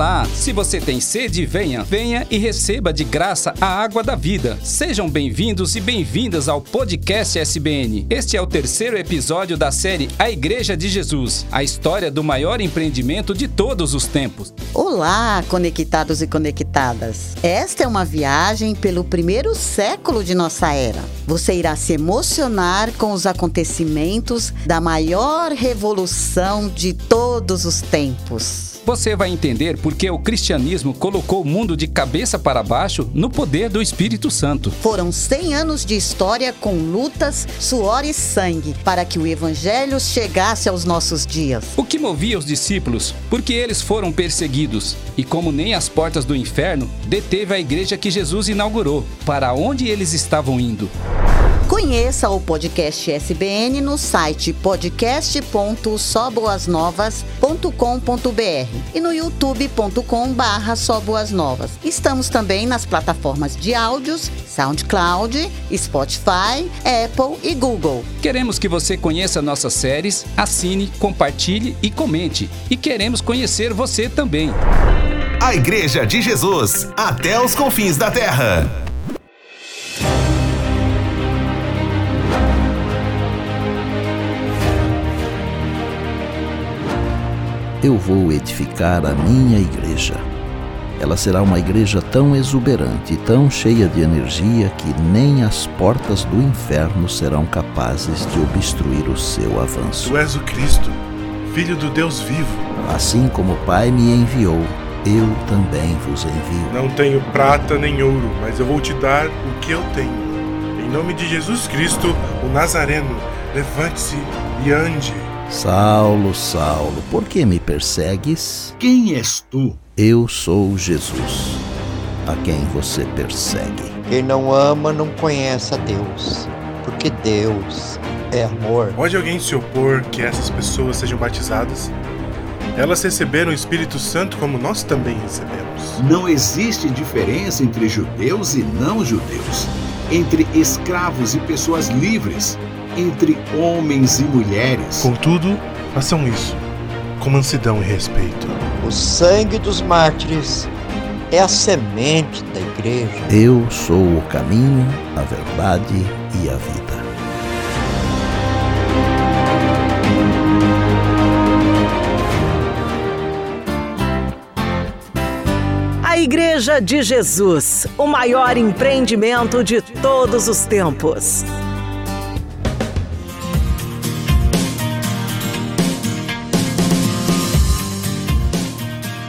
Olá, se você tem sede, venha, venha e receba de graça a água da vida. Sejam bem-vindos e bem-vindas ao podcast SBN. Este é o terceiro episódio da série A Igreja de Jesus, a história do maior empreendimento de todos os tempos. Olá, conectados e conectadas. Esta é uma viagem pelo primeiro século de nossa era. Você irá se emocionar com os acontecimentos da maior revolução de todos os tempos. Você vai entender por que o cristianismo colocou o mundo de cabeça para baixo no poder do Espírito Santo. Foram 100 anos de história com lutas, suor e sangue para que o evangelho chegasse aos nossos dias. O que movia os discípulos? Porque eles foram perseguidos. E como nem as portas do inferno, deteve a igreja que Jesus inaugurou. Para onde eles estavam indo? Conheça o podcast SBN no site podcast.soboasnovas.com.br e no youtube.com barra Novas. Estamos também nas plataformas de áudios SoundCloud, Spotify, Apple e Google. Queremos que você conheça nossas séries, assine, compartilhe e comente. E queremos conhecer você também. A Igreja de Jesus, até os confins da terra. Eu vou edificar a minha igreja. Ela será uma igreja tão exuberante tão cheia de energia que nem as portas do inferno serão capazes de obstruir o seu avanço. Tu és o Cristo, Filho do Deus vivo. Assim como o Pai me enviou, eu também vos envio. Não tenho prata nem ouro, mas eu vou te dar o que eu tenho. Em nome de Jesus Cristo, o Nazareno, levante-se e ande. Saulo, Saulo, por que me persegues? Quem és tu? Eu sou Jesus, a quem você persegue. Quem não ama não conhece a Deus, porque Deus é amor. Pode alguém se opor que essas pessoas sejam batizadas? Elas receberam o Espírito Santo como nós também recebemos. Não existe diferença entre judeus e não judeus, entre escravos e pessoas livres, entre homens e mulheres. Contudo, façam isso com mansidão e respeito. O sangue dos mártires é a semente da igreja. Eu sou o caminho, a verdade e a vida. A Igreja de Jesus, o maior empreendimento de todos os tempos.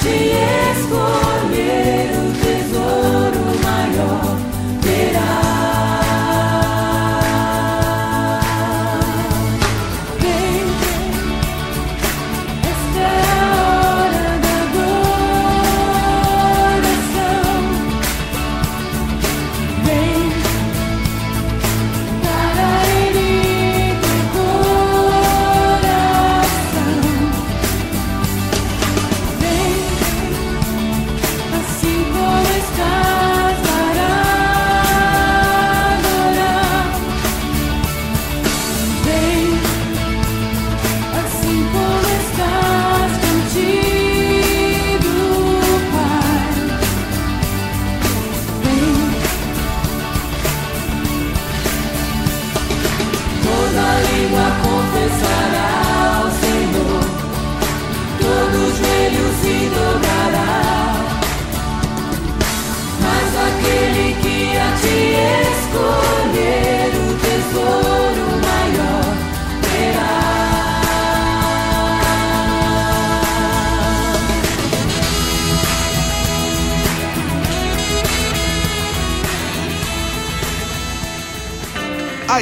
Que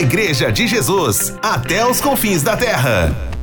Igreja de Jesus, até os confins da terra.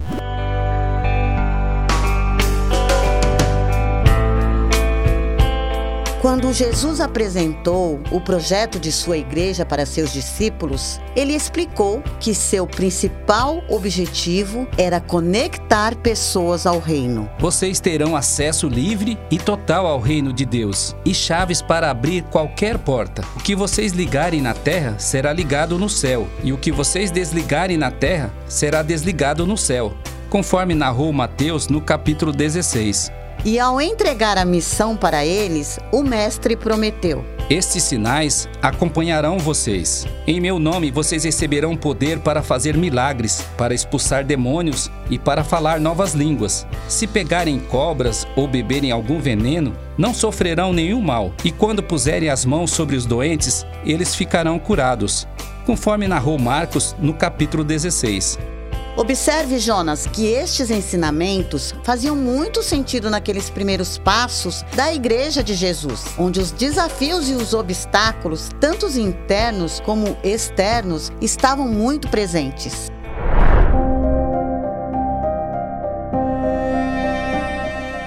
Quando Jesus apresentou o projeto de sua igreja para seus discípulos, ele explicou que seu principal objetivo era conectar pessoas ao reino. Vocês terão acesso livre e total ao reino de Deus e chaves para abrir qualquer porta. O que vocês ligarem na terra será ligado no céu, e o que vocês desligarem na terra será desligado no céu, conforme narrou Mateus no capítulo 16. E ao entregar a missão para eles, o Mestre prometeu: Estes sinais acompanharão vocês. Em meu nome vocês receberão poder para fazer milagres, para expulsar demônios e para falar novas línguas. Se pegarem cobras ou beberem algum veneno, não sofrerão nenhum mal, e quando puserem as mãos sobre os doentes, eles ficarão curados. Conforme narrou Marcos no capítulo 16. Observe, Jonas, que estes ensinamentos faziam muito sentido naqueles primeiros passos da Igreja de Jesus, onde os desafios e os obstáculos, tanto os internos como externos, estavam muito presentes.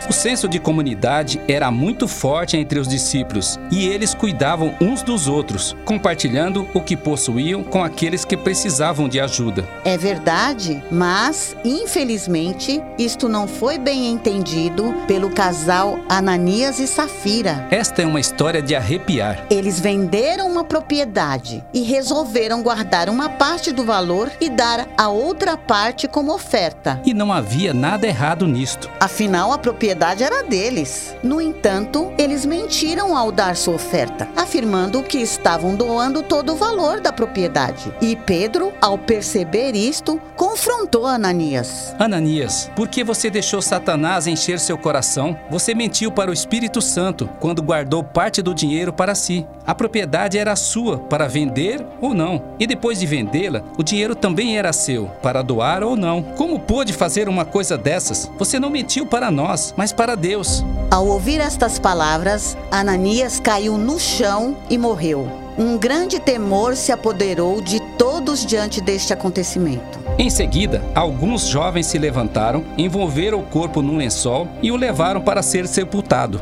O senso de comunidade era muito forte entre os discípulos e eles cuidavam uns dos outros, compartilhando o que possuíam com aqueles que precisavam de ajuda. É verdade, mas infelizmente isto não foi bem entendido pelo casal Ananias e Safira. Esta é uma história de arrepiar. Eles venderam uma propriedade e resolveram guardar uma parte do valor e dar a outra parte como oferta. E não havia nada errado nisto. Afinal, a propriedade era deles. No entanto, eles mentiram ao dar sua oferta, afirmando que estavam doando todo o valor da propriedade. E Pedro, ao perceber isto, confrontou Ananias. Ananias, por que você deixou Satanás encher seu coração? Você mentiu para o Espírito Santo quando guardou parte do dinheiro para si. A propriedade era sua para vender ou não. E depois de vendê-la, o dinheiro também era seu para doar ou não. Como pôde fazer uma coisa dessas? Você não mentiu para nós, mas para Deus. Ao ouvir estas palavras, Ananias caiu no chão e morreu. Um grande temor se apoderou de todos diante deste acontecimento. Em seguida, alguns jovens se levantaram, envolveram o corpo num lençol e o levaram para ser sepultado.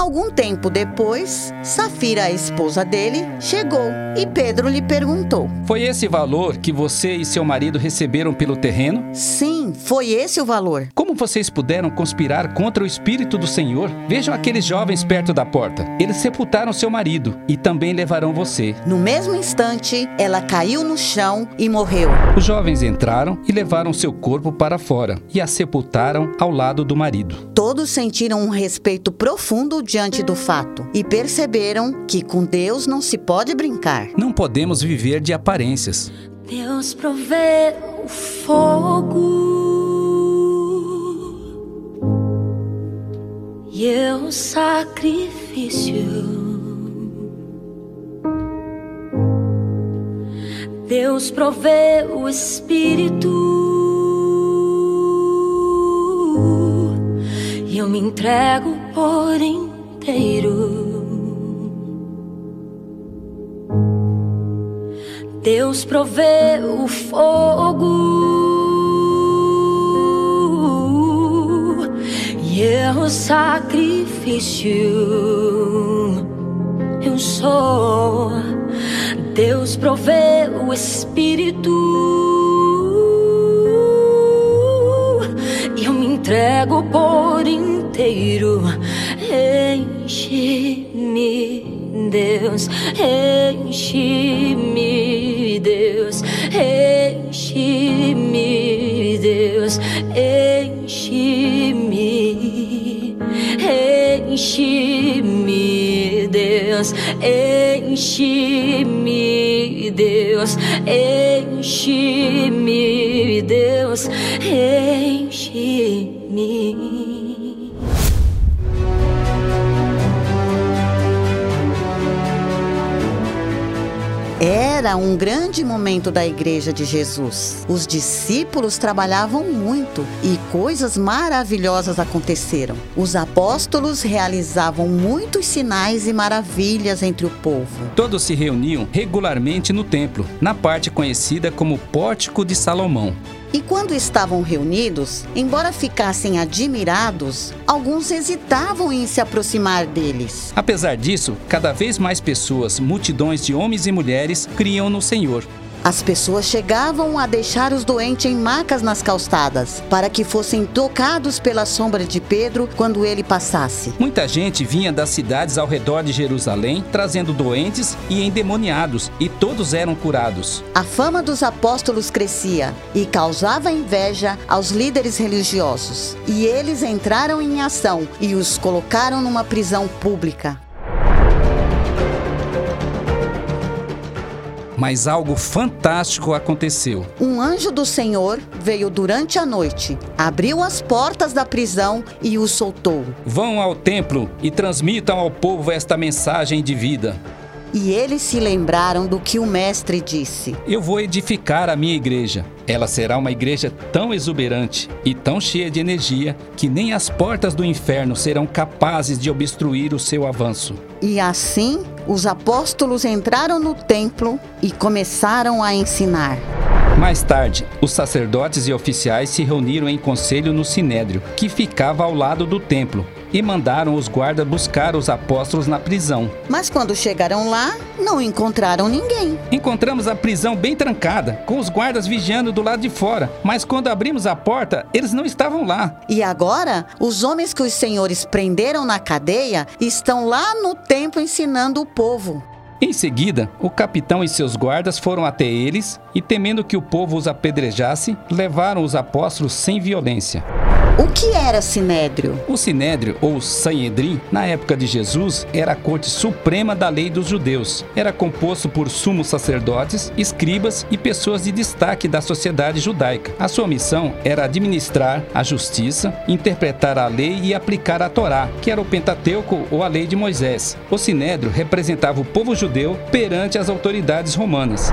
Algum tempo depois, Safira, a esposa dele, chegou e Pedro lhe perguntou: Foi esse valor que você e seu marido receberam pelo terreno? Sim, foi esse o valor. Como vocês puderam conspirar contra o Espírito do Senhor? Vejam aqueles jovens perto da porta. Eles sepultaram seu marido e também levarão você. No mesmo instante, ela caiu no chão e morreu. Os jovens entraram e levaram seu corpo para fora e a sepultaram ao lado do marido. Todos sentiram um respeito profundo diante do fato e perceberam que com Deus não se pode brincar. Não podemos viver de aparências. Deus provê o fogo e eu o sacrifício. Deus provê o Espírito e eu me entrego por inteiro. Deus provê o fogo e eu o sacrifício. Eu sou. Deus provê o Espírito e eu me entrego por inteiro. Enche-me, Deus, enche-me, Deus, enche-me, Deus, enche-me, enche-me, Deus, enche-me, Deus, enche-me, Deus, enche-me. Era um grande momento da igreja de Jesus. Os discípulos trabalhavam muito e coisas maravilhosas aconteceram. Os apóstolos realizavam muitos sinais e maravilhas entre o povo. Todos se reuniam regularmente no templo, na parte conhecida como Pórtico de Salomão. E quando estavam reunidos, embora ficassem admirados, alguns hesitavam em se aproximar deles. Apesar disso, cada vez mais pessoas, multidões de homens e mulheres, criam no Senhor. As pessoas chegavam a deixar os doentes em macas nas calçadas, para que fossem tocados pela sombra de Pedro quando ele passasse. Muita gente vinha das cidades ao redor de Jerusalém, trazendo doentes e endemoniados, e todos eram curados. A fama dos apóstolos crescia e causava inveja aos líderes religiosos. E eles entraram em ação e os colocaram numa prisão pública. Mas algo fantástico aconteceu. Um anjo do Senhor veio durante a noite, abriu as portas da prisão e os soltou. Vão ao templo e transmitam ao povo esta mensagem de vida. E eles se lembraram do que o Mestre disse: Eu vou edificar a minha igreja. Ela será uma igreja tão exuberante e tão cheia de energia que nem as portas do inferno serão capazes de obstruir o seu avanço. E assim, os apóstolos entraram no templo e começaram a ensinar. Mais tarde, os sacerdotes e oficiais se reuniram em conselho no Sinédrio, que ficava ao lado do templo, e mandaram os guardas buscar os apóstolos na prisão. Mas quando chegaram lá, não encontraram ninguém. Encontramos a prisão bem trancada, com os guardas vigiando do lado de fora, mas quando abrimos a porta, eles não estavam lá. E agora, os homens que os senhores prenderam na cadeia estão lá no templo ensinando o povo. Em seguida, o capitão e seus guardas foram até eles e, temendo que o povo os apedrejasse, levaram os apóstolos sem violência. O que era Sinédrio? O Sinédrio, ou Sanhedrin, na época de Jesus, era a corte suprema da lei dos judeus. Era composto por sumos sacerdotes, escribas e pessoas de destaque da sociedade judaica. A sua missão era administrar a justiça, interpretar a lei e aplicar a Torá, que era o Pentateuco ou a lei de Moisés. O Sinédrio representava o povo judeu perante as autoridades romanas.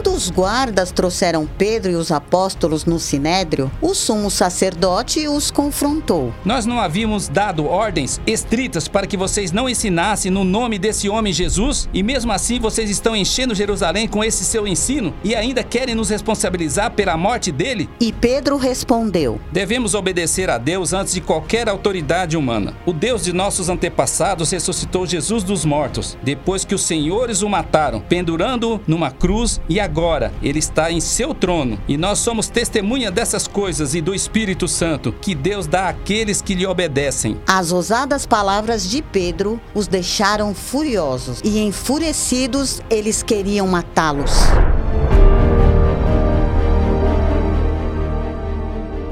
Quando os guardas trouxeram Pedro e os apóstolos no sinédrio, o sumo sacerdote os confrontou. Nós não havíamos dado ordens estritas para que vocês não ensinassem no nome desse homem Jesus? E mesmo assim vocês estão enchendo Jerusalém com esse seu ensino e ainda querem nos responsabilizar pela morte dele? E Pedro respondeu: Devemos obedecer a Deus antes de qualquer autoridade humana. O Deus de nossos antepassados ressuscitou Jesus dos mortos, depois que os senhores o mataram, pendurando-o numa cruz e agora ele está em seu trono. E nós somos testemunha dessas coisas e do Espírito Santo que Deus dá àqueles que lhe obedecem. As ousadas palavras de Pedro os deixaram furiosos e enfurecidos eles queriam matá-los.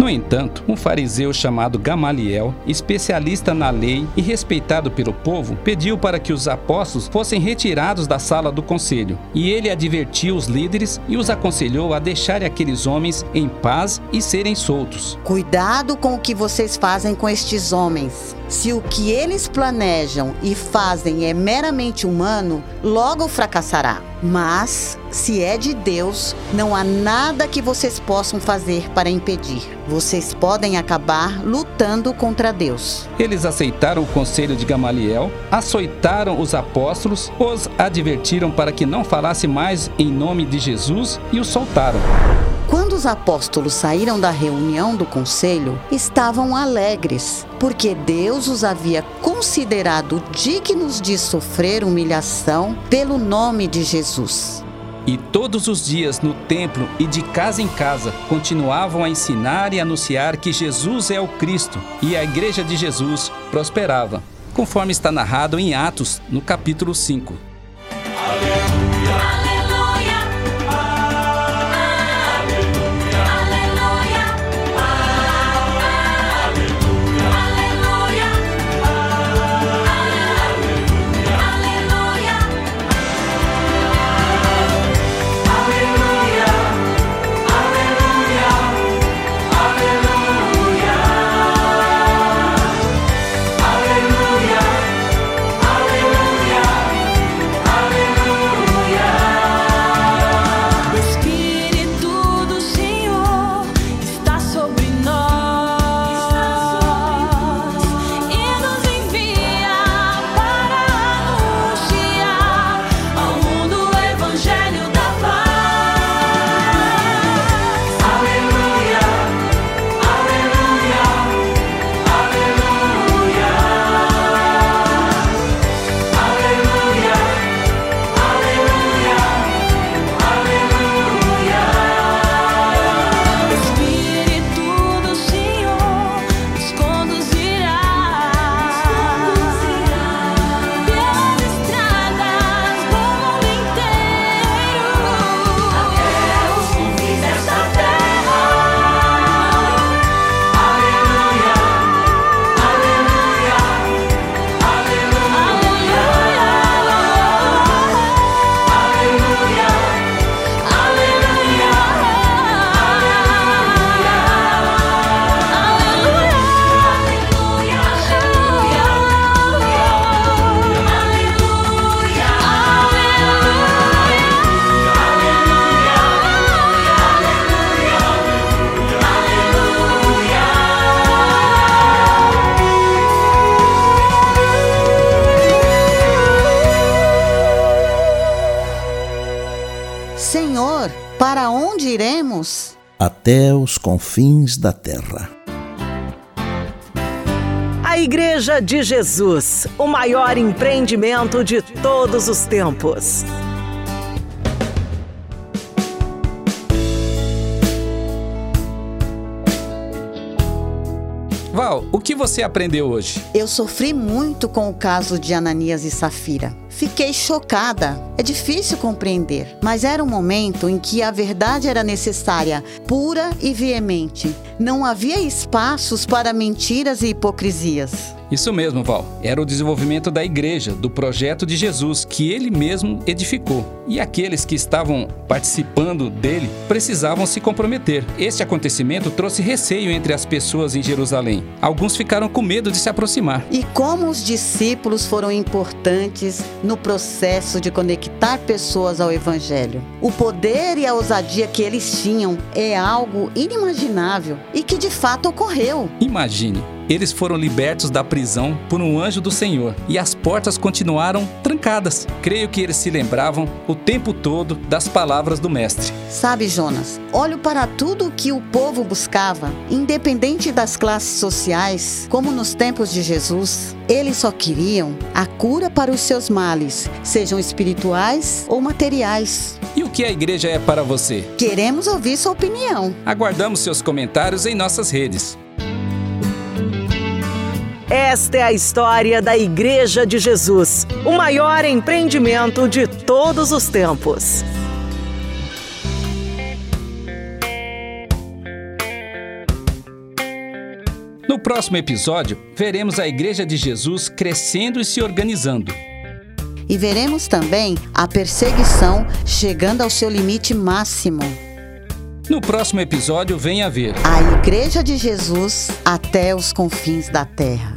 No entanto, um fariseu chamado Gamaliel, especialista na lei e respeitado pelo povo, pediu para que os apóstolos fossem retirados da sala do conselho. E ele advertiu os líderes e os aconselhou a deixarem aqueles homens em paz e serem soltos. Cuidado com o que vocês fazem com estes homens. Se o que eles planejam e fazem é meramente humano, logo fracassará. Mas, se é de Deus, não há nada que vocês possam fazer para impedir. Vocês podem acabar lutando contra Deus. Eles aceitaram o conselho de Gamaliel, açoitaram os apóstolos, os advertiram para que não falasse mais em nome de Jesus e os soltaram. Quando os apóstolos saíram da reunião do conselho, estavam alegres, porque Deus os havia considerado dignos de sofrer humilhação pelo nome de Jesus. E todos os dias no templo e de casa em casa continuavam a ensinar e anunciar que Jesus é o Cristo, e a igreja de Jesus prosperava, conforme está narrado em Atos, no capítulo 5. Onde iremos? Até os confins da terra. A Igreja de Jesus, o maior empreendimento de todos os tempos. Val, o que você aprendeu hoje? Eu sofri muito com o caso de Ananias e Safira. Fiquei chocada. É difícil compreender, mas era um momento em que a verdade era necessária, pura e veemente. Não havia espaços para mentiras e hipocrisias. Isso mesmo, Val. Era o desenvolvimento da igreja, do projeto de Jesus que ele mesmo edificou. E aqueles que estavam participando dele precisavam se comprometer. Este acontecimento trouxe receio entre as pessoas em Jerusalém. Alguns ficaram com medo de se aproximar. E como os discípulos foram importantes no processo de conectar pessoas ao Evangelho. O poder e a ousadia que eles tinham é algo inimaginável e que de fato ocorreu. Imagine, eles foram libertos da prisão por um anjo do Senhor e as portas continuaram trancadas. Creio que eles se lembravam o tempo todo das palavras do Mestre. Sabe, Jonas, olho para tudo o que o povo buscava, independente das classes sociais, como nos tempos de Jesus. Eles só queriam a cura para os seus males, sejam espirituais ou materiais. E o que a igreja é para você? Queremos ouvir sua opinião. Aguardamos seus comentários em nossas redes. Esta é a história da Igreja de Jesus, o maior empreendimento de todos os tempos. No próximo episódio, veremos a Igreja de Jesus crescendo e se organizando. E veremos também a perseguição chegando ao seu limite máximo. No próximo episódio, venha ver A Igreja de Jesus até os confins da terra.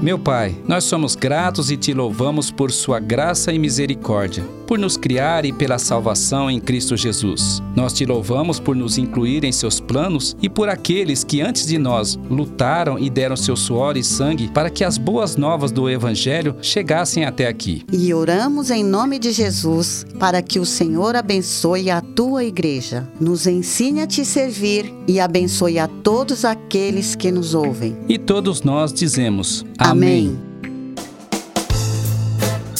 Meu Pai, nós somos gratos e te louvamos por sua graça e misericórdia, por nos criar e pela salvação em Cristo Jesus. Nós te louvamos por nos incluir em seus planos e por aqueles que antes de nós lutaram e deram seu suor e sangue para que as boas novas do Evangelho chegassem até aqui. E oramos em nome de Jesus para que o Senhor abençoe a tua igreja, nos ensine a te servir e abençoe a todos aqueles que nos ouvem. E todos nós dizemos: Amém.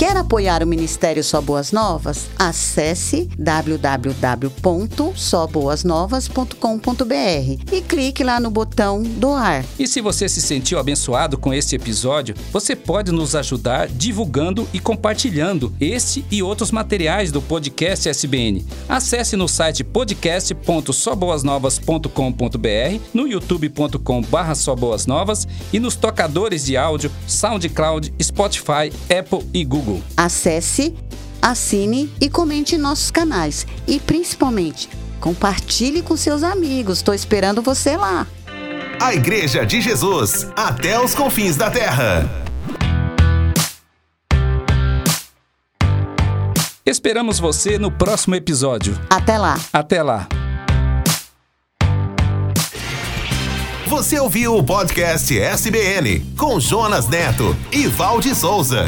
Quer apoiar o Ministério Só Boas Novas? Acesse www.soboasnovas.com.br e clique lá no botão doar. E se você se sentiu abençoado com este episódio, você pode nos ajudar divulgando e compartilhando este e outros materiais do podcast SBN. Acesse no site podcast.soboasnovas.com.br, no youtube.com.br soboasnovas e nos tocadores de áudio SoundCloud, Spotify, Apple e Google. Acesse, assine e comente em nossos canais. E principalmente, compartilhe com seus amigos. Estou esperando você lá. A Igreja de Jesus, até os confins da terra. Esperamos você no próximo episódio. Até lá. Até lá. Você ouviu o podcast SBN com Jonas Neto e Valde Souza.